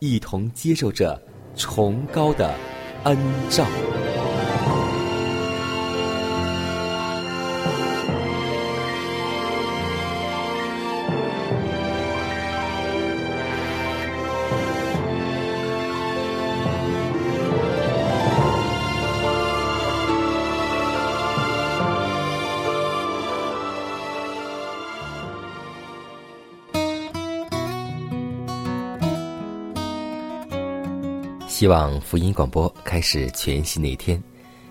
一同接受着崇高的恩照。希望福音广播开始全新的一天，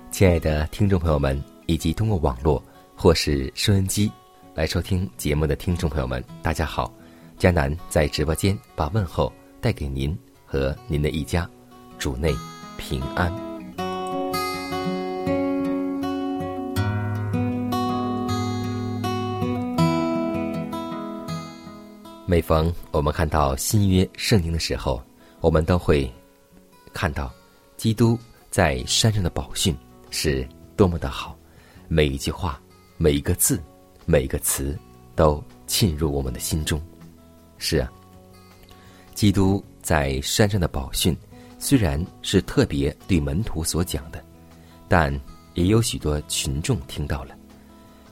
亲爱的听众朋友们，以及通过网络或是收音机来收听节目的听众朋友们，大家好！迦南在直播间把问候带给您和您的一家，主内平安。每逢我们看到新约圣经的时候，我们都会看到基督在山上的宝训是多么的好，每一句话、每一个字、每一个词都沁入我们的心中。是啊，基督在山上的宝训虽然是特别对门徒所讲的，但也有许多群众听到了。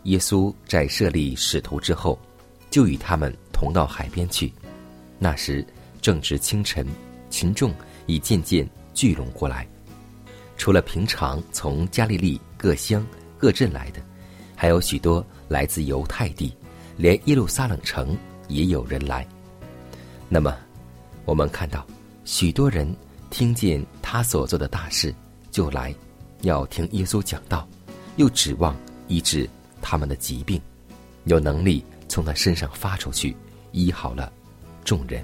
耶稣在设立使徒之后，就与他们同到海边去。那时正值清晨，群众已渐渐聚拢过来。除了平常从加利利各乡各镇来的，还有许多来自犹太地，连耶路撒冷城也有人来。那么，我们看到许多人听见他所做的大事，就来要听耶稣讲道，又指望医治他们的疾病，有能力从他身上发出去，医好了众人。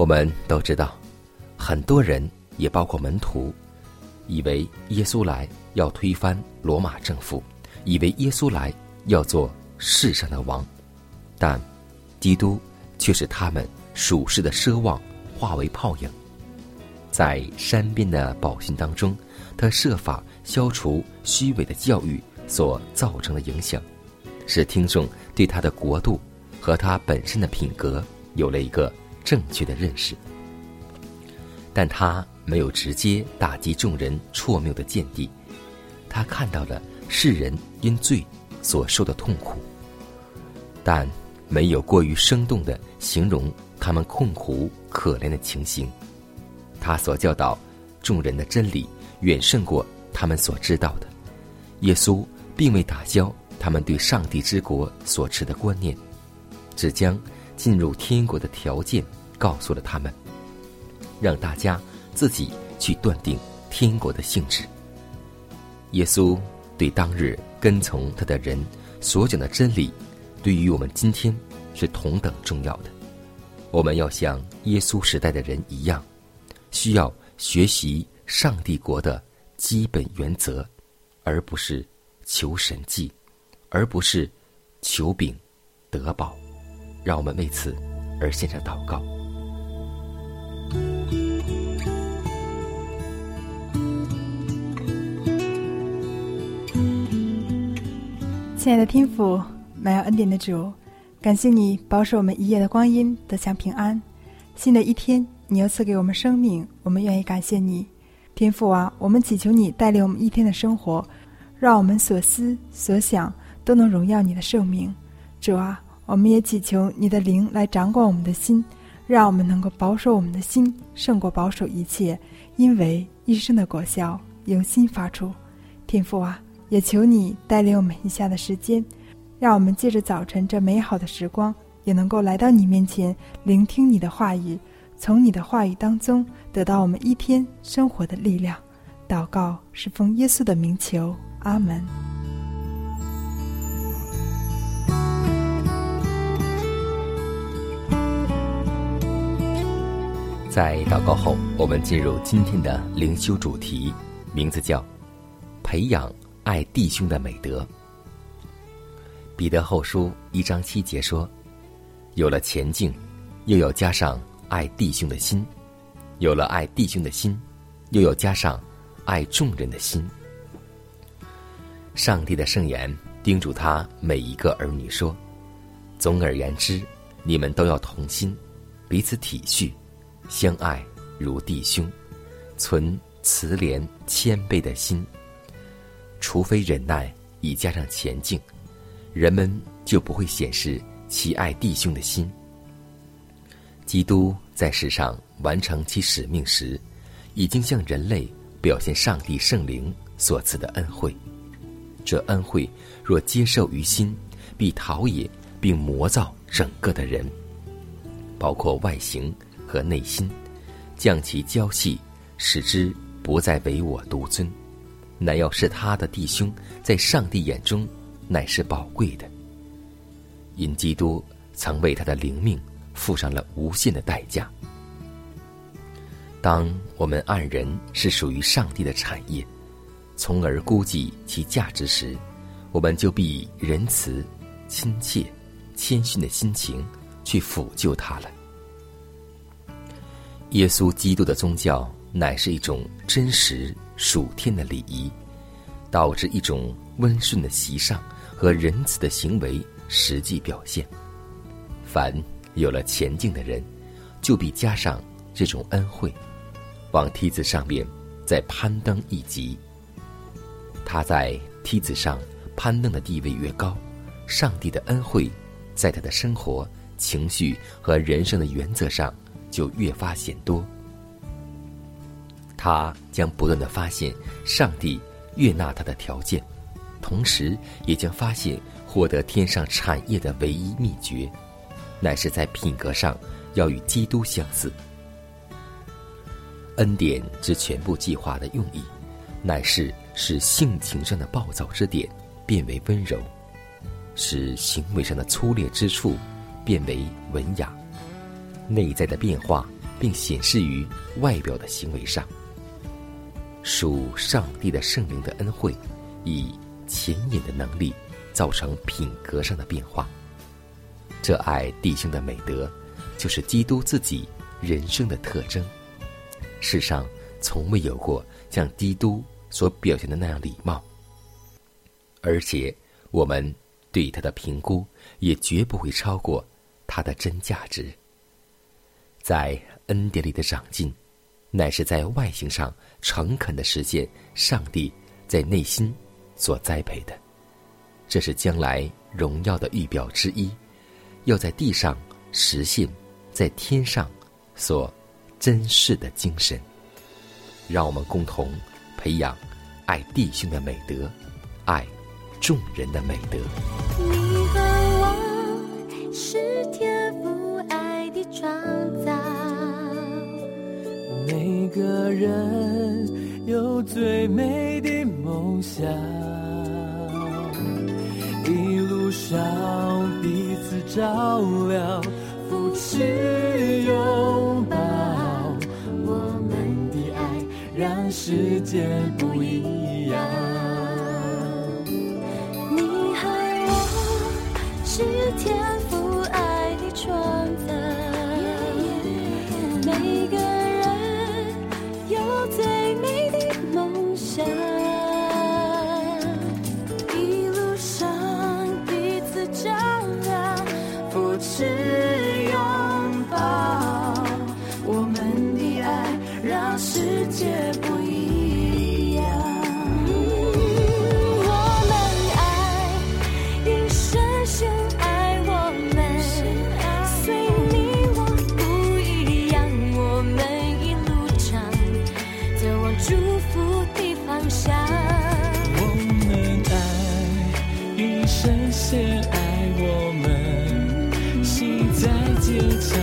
我们都知道，很多人也包括门徒，以为耶稣来要推翻罗马政府，以为耶稣来要做世上的王，但基督却使他们属世的奢望化为泡影。在山边的宝训当中，他设法消除虚伪的教育所造成的影响，使听众对他的国度和他本身的品格有了一个正确的认识。但他没有直接打击众人错谬的见地，他看到了世人因罪所受的痛苦，但没有过于生动的形容他们困苦可怜的情形。他所教导众人的真理远胜过他们所知道的。耶稣并未打消他们对上帝之国所持的观念，只将进入天国的条件告诉了他们，让大家自己去断定天国的性质。耶稣对当日跟从他的人所讲的真理，对于我们今天是同等重要的。我们要像耶稣时代的人一样。需要学习上帝国的基本原则，而不是求神迹，而不是求饼得宝。让我们为此而献上祷告。亲爱的天父，满有恩典的主，感谢你保守我们一夜的光阴得享平安。新的一天。你又赐给我们生命，我们愿意感谢你。天父啊，我们祈求你带领我们一天的生活，让我们所思所想都能荣耀你的圣名。主啊，我们也祈求你的灵来掌管我们的心，让我们能够保守我们的心，胜过保守一切，因为一生的果效由心发出。天父啊，也求你带领我们以下的时间，让我们借着早晨这美好的时光，也能够来到你面前，聆听你的话语。从你的话语当中得到我们一天生活的力量，祷告是奉耶稣的名求，阿门。在祷告后，我们进入今天的灵修主题，名字叫“培养爱弟兄的美德”。彼得后书一章七节说：“有了前进，又要加上。”爱弟兄的心，有了爱弟兄的心，又要加上爱众人的心。上帝的圣言叮嘱他每一个儿女说：“总而言之，你们都要同心，彼此体恤，相爱如弟兄，存慈怜谦卑的心。除非忍耐以加上前进，人们就不会显示其爱弟兄的心。”基督在世上完成其使命时，已经向人类表现上帝圣灵所赐的恩惠。这恩惠若接受于心，必陶冶并磨造整个的人，包括外形和内心，将其娇细，使之不再唯我独尊，乃要是他的弟兄在上帝眼中乃是宝贵的。因基督曾为他的灵命。付上了无限的代价。当我们爱人是属于上帝的产业，从而估计其价值时，我们就必以仁慈、亲切、谦逊的心情去抚救他了。耶稣基督的宗教乃是一种真实属天的礼仪，导致一种温顺的习上和仁慈的行为实际表现。凡。有了前进的人，就必加上这种恩惠，往梯子上面再攀登一级。他在梯子上攀登的地位越高，上帝的恩惠在他的生活、情绪和人生的原则上就越发显多。他将不断的发现上帝悦纳他的条件，同时也将发现获得天上产业的唯一秘诀。乃是在品格上要与基督相似。恩典之全部计划的用意，乃是使性情上的暴躁之点变为温柔，使行为上的粗劣之处变为文雅，内在的变化并显示于外表的行为上。属上帝的圣灵的恩惠，以潜引的能力，造成品格上的变化。这爱弟兄的美德，就是基督自己人生的特征。世上从未有过像基督所表现的那样礼貌，而且我们对他的评估也绝不会超过他的真价值。在恩典里的长进，乃是在外形上诚恳的实现上帝在内心所栽培的，这是将来荣耀的预表之一。要在地上实现，在天上所珍视的精神，让我们共同培养爱弟兄的美德，爱众人的美德。你和我是天父爱的创造，个人有最美的梦想，一路上彼此。照亮，扶持拥抱，我们的爱让世界不一样。坚强，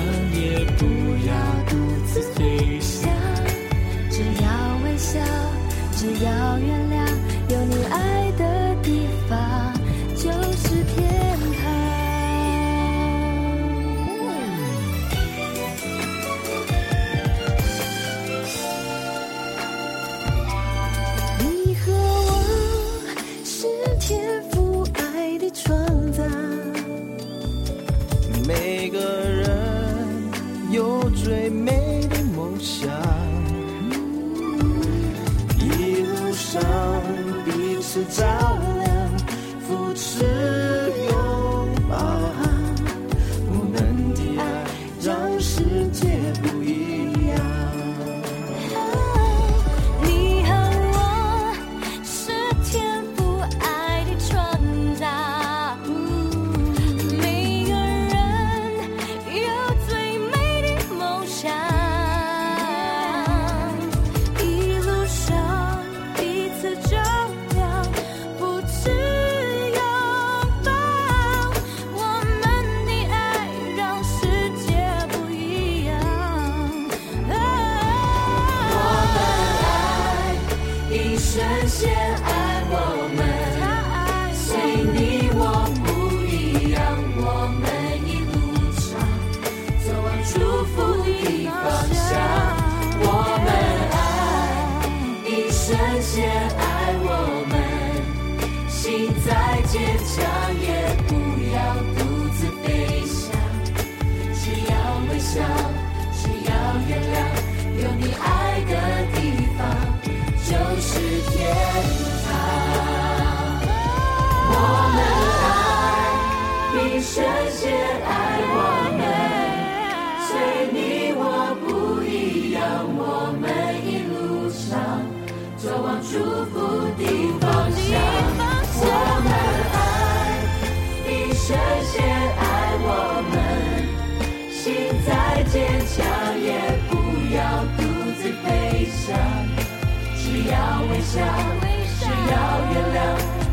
微笑，只要原谅，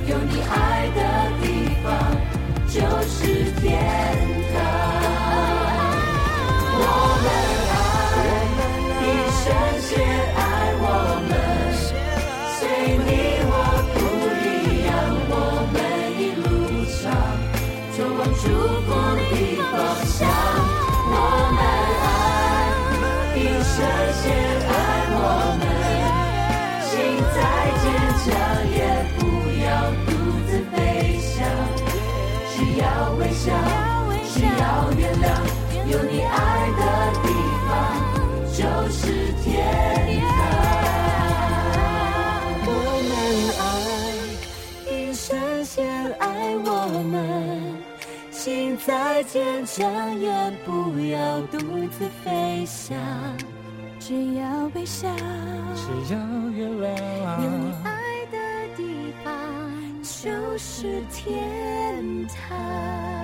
有你爱的地方就是天是天堂。我们爱，一生先爱我们。心再坚强，也不要独自飞翔。只要微笑。只要原有你，爱的地方就是天堂。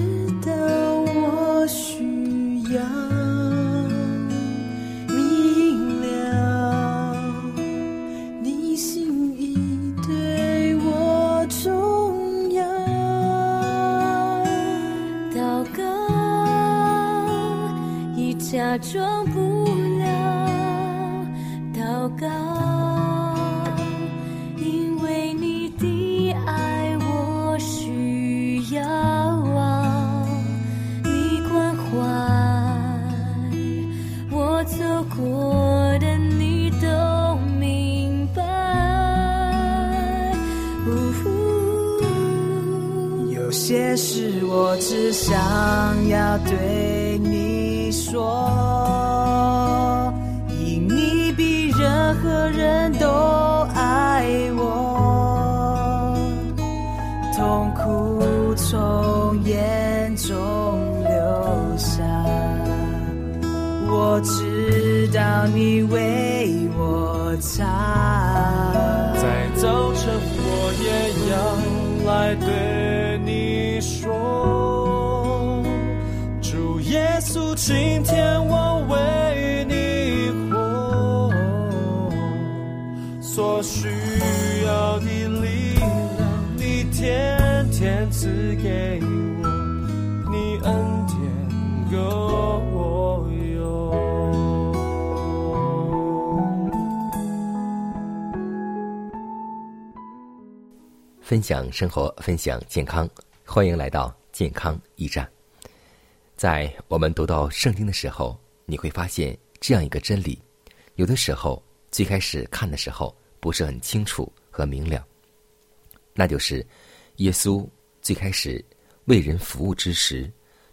耶稣，今天我为你活，所需要的力量，你天天赐给我，你恩典够我用。分享生活，分享健康，欢迎来到健康驿站。在我们读到圣经的时候，你会发现这样一个真理：有的时候最开始看的时候不是很清楚和明了，那就是耶稣最开始为人服务之时，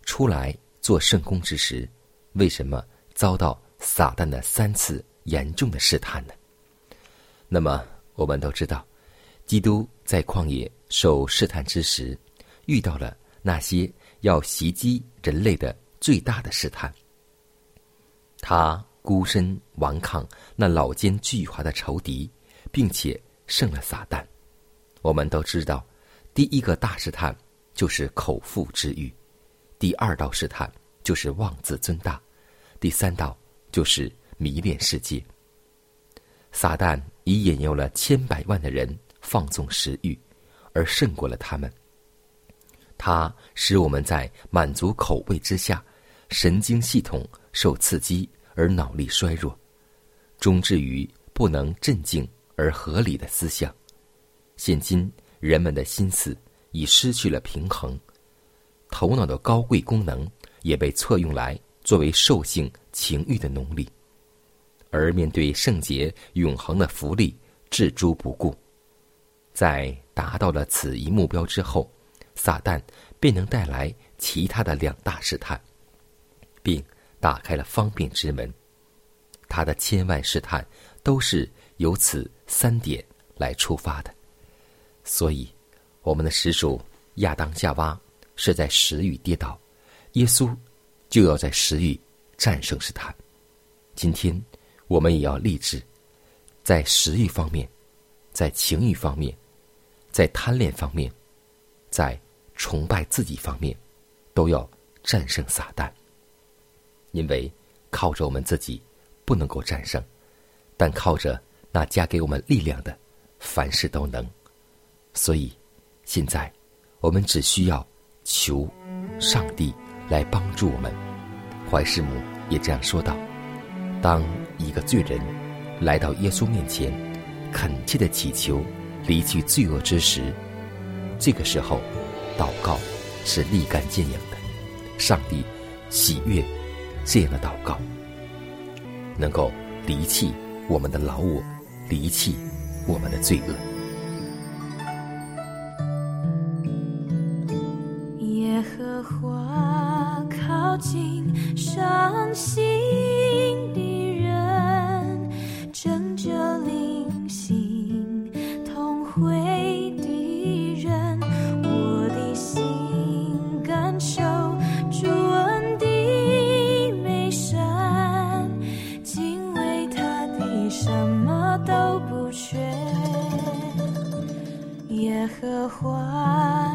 出来做圣工之时，为什么遭到撒旦的三次严重的试探呢？那么我们都知道。基督在旷野受试探之时，遇到了那些要袭击人类的最大的试探。他孤身顽抗那老奸巨猾的仇敌，并且胜了撒旦。我们都知道，第一个大试探就是口腹之欲，第二道试探就是妄自尊大，第三道就是迷恋世界。撒旦已引诱了千百万的人。放纵食欲，而胜过了他们。它使我们在满足口味之下，神经系统受刺激而脑力衰弱，终至于不能镇静而合理的思想。现今人们的心思已失去了平衡，头脑的高贵功能也被错用来作为兽性情欲的奴隶，而面对圣洁永恒的福利置诸不顾。在达到了此一目标之后，撒旦便能带来其他的两大试探，并打开了方便之门。他的千万试探都是由此三点来出发的。所以，我们的始祖亚当夏娃是在食欲跌倒，耶稣就要在食欲战胜试探。今天，我们也要立志，在食欲方面，在情欲方面。在贪恋方面，在崇拜自己方面，都要战胜撒旦。因为靠着我们自己不能够战胜，但靠着那加给我们力量的，凡事都能。所以，现在我们只需要求上帝来帮助我们。怀世母也这样说道：“当一个罪人来到耶稣面前，恳切的祈求。”离去罪恶之时，这个时候，祷告是立竿见影的。上帝喜悦这样的祷告，能够离弃我们的老我，离弃我们的罪恶。耶和华靠近耶和华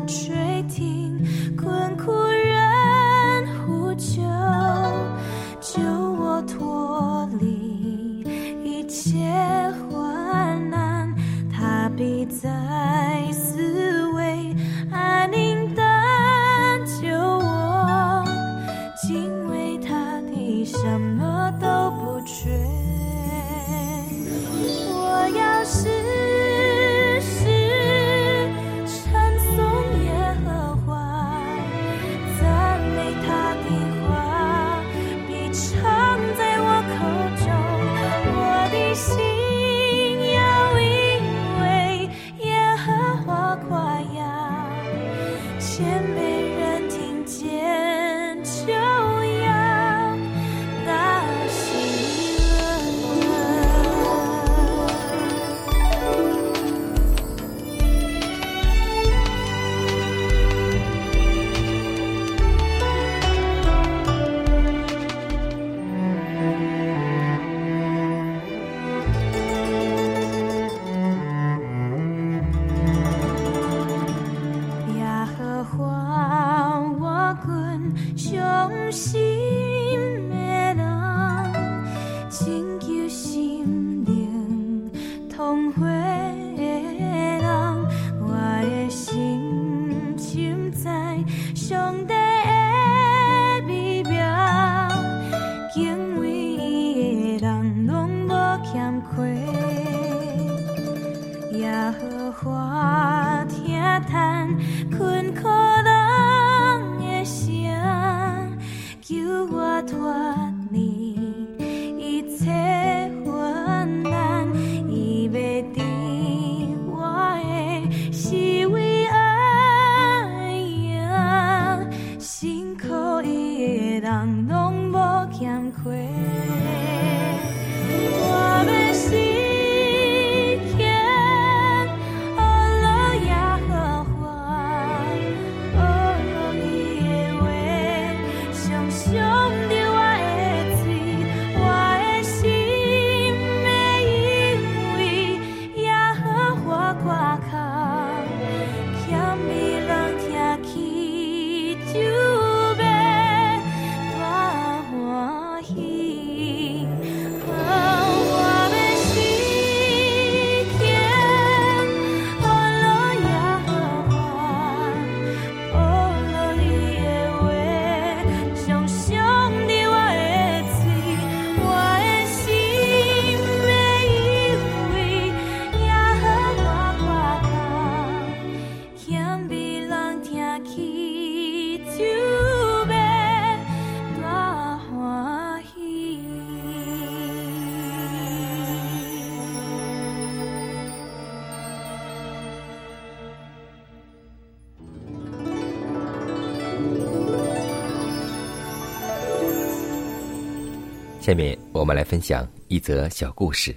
我们来分享一则小故事，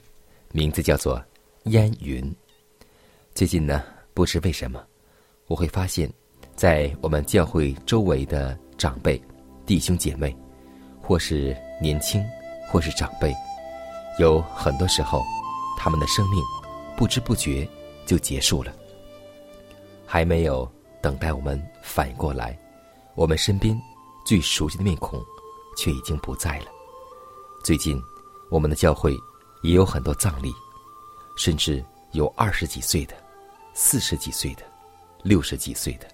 名字叫做《烟云》。最近呢，不知为什么，我会发现，在我们教会周围的长辈、弟兄姐妹，或是年轻，或是长辈，有很多时候，他们的生命不知不觉就结束了，还没有等待我们反应过来，我们身边最熟悉的面孔，却已经不在了。最近，我们的教会也有很多葬礼，甚至有二十几岁的、四十几岁的、六十几岁的。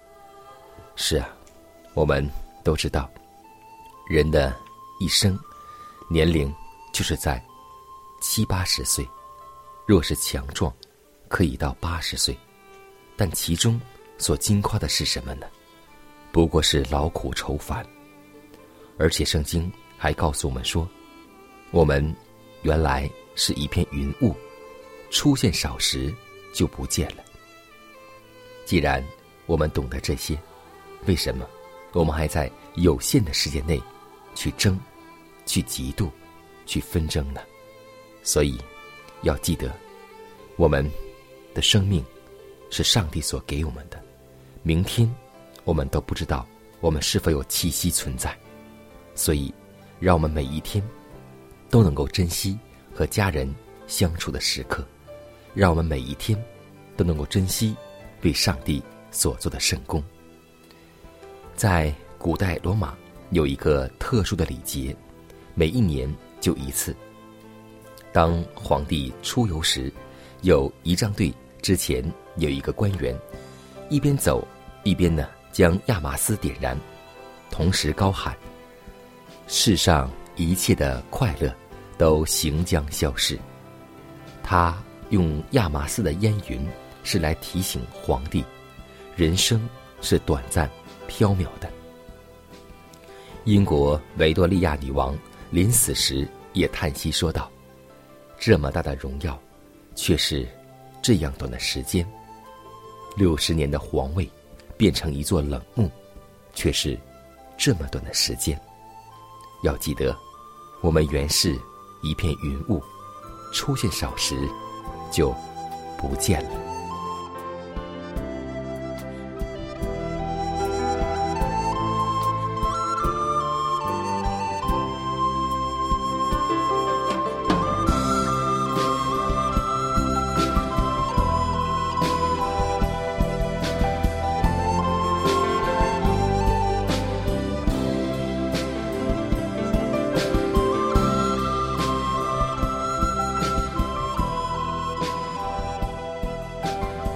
是啊，我们都知道，人的一生年龄就是在七八十岁，若是强壮，可以到八十岁，但其中所经夸的是什么呢？不过是劳苦愁烦。而且圣经还告诉我们说。我们原来是一片云雾，出现少时就不见了。既然我们懂得这些，为什么我们还在有限的时间内去争、去嫉妒、去纷争呢？所以要记得，我们的生命是上帝所给我们的，明天我们都不知道我们是否有气息存在，所以让我们每一天。都能够珍惜和家人相处的时刻，让我们每一天都能够珍惜为上帝所做的圣功。在古代罗马有一个特殊的礼节，每一年就一次。当皇帝出游时，有仪仗队之前有一个官员，一边走一边呢将亚麻丝点燃，同时高喊：“世上一切的快乐。”都行将消逝。他用亚麻色的烟云，是来提醒皇帝，人生是短暂、飘渺的。英国维多利亚女王临死时也叹息说道：“这么大的荣耀，却是这样短的时间；六十年的皇位，变成一座冷墓，却是这么短的时间。要记得，我们原是。”一片云雾，出现少时，就不见了。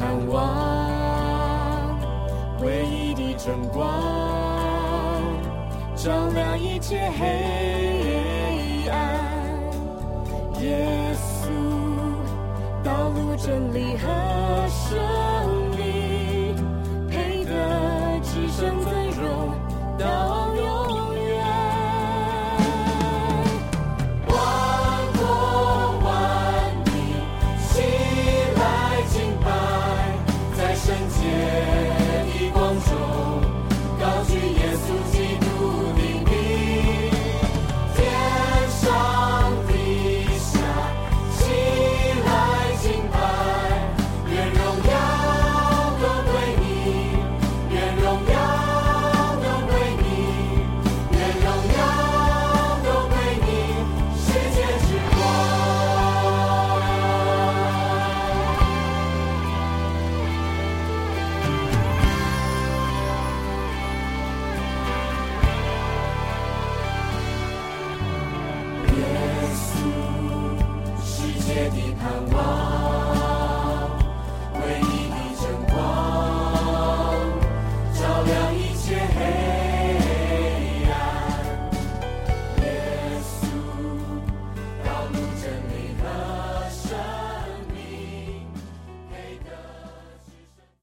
盼望，唯一的真光，照亮一切黑暗。耶稣，道路真理和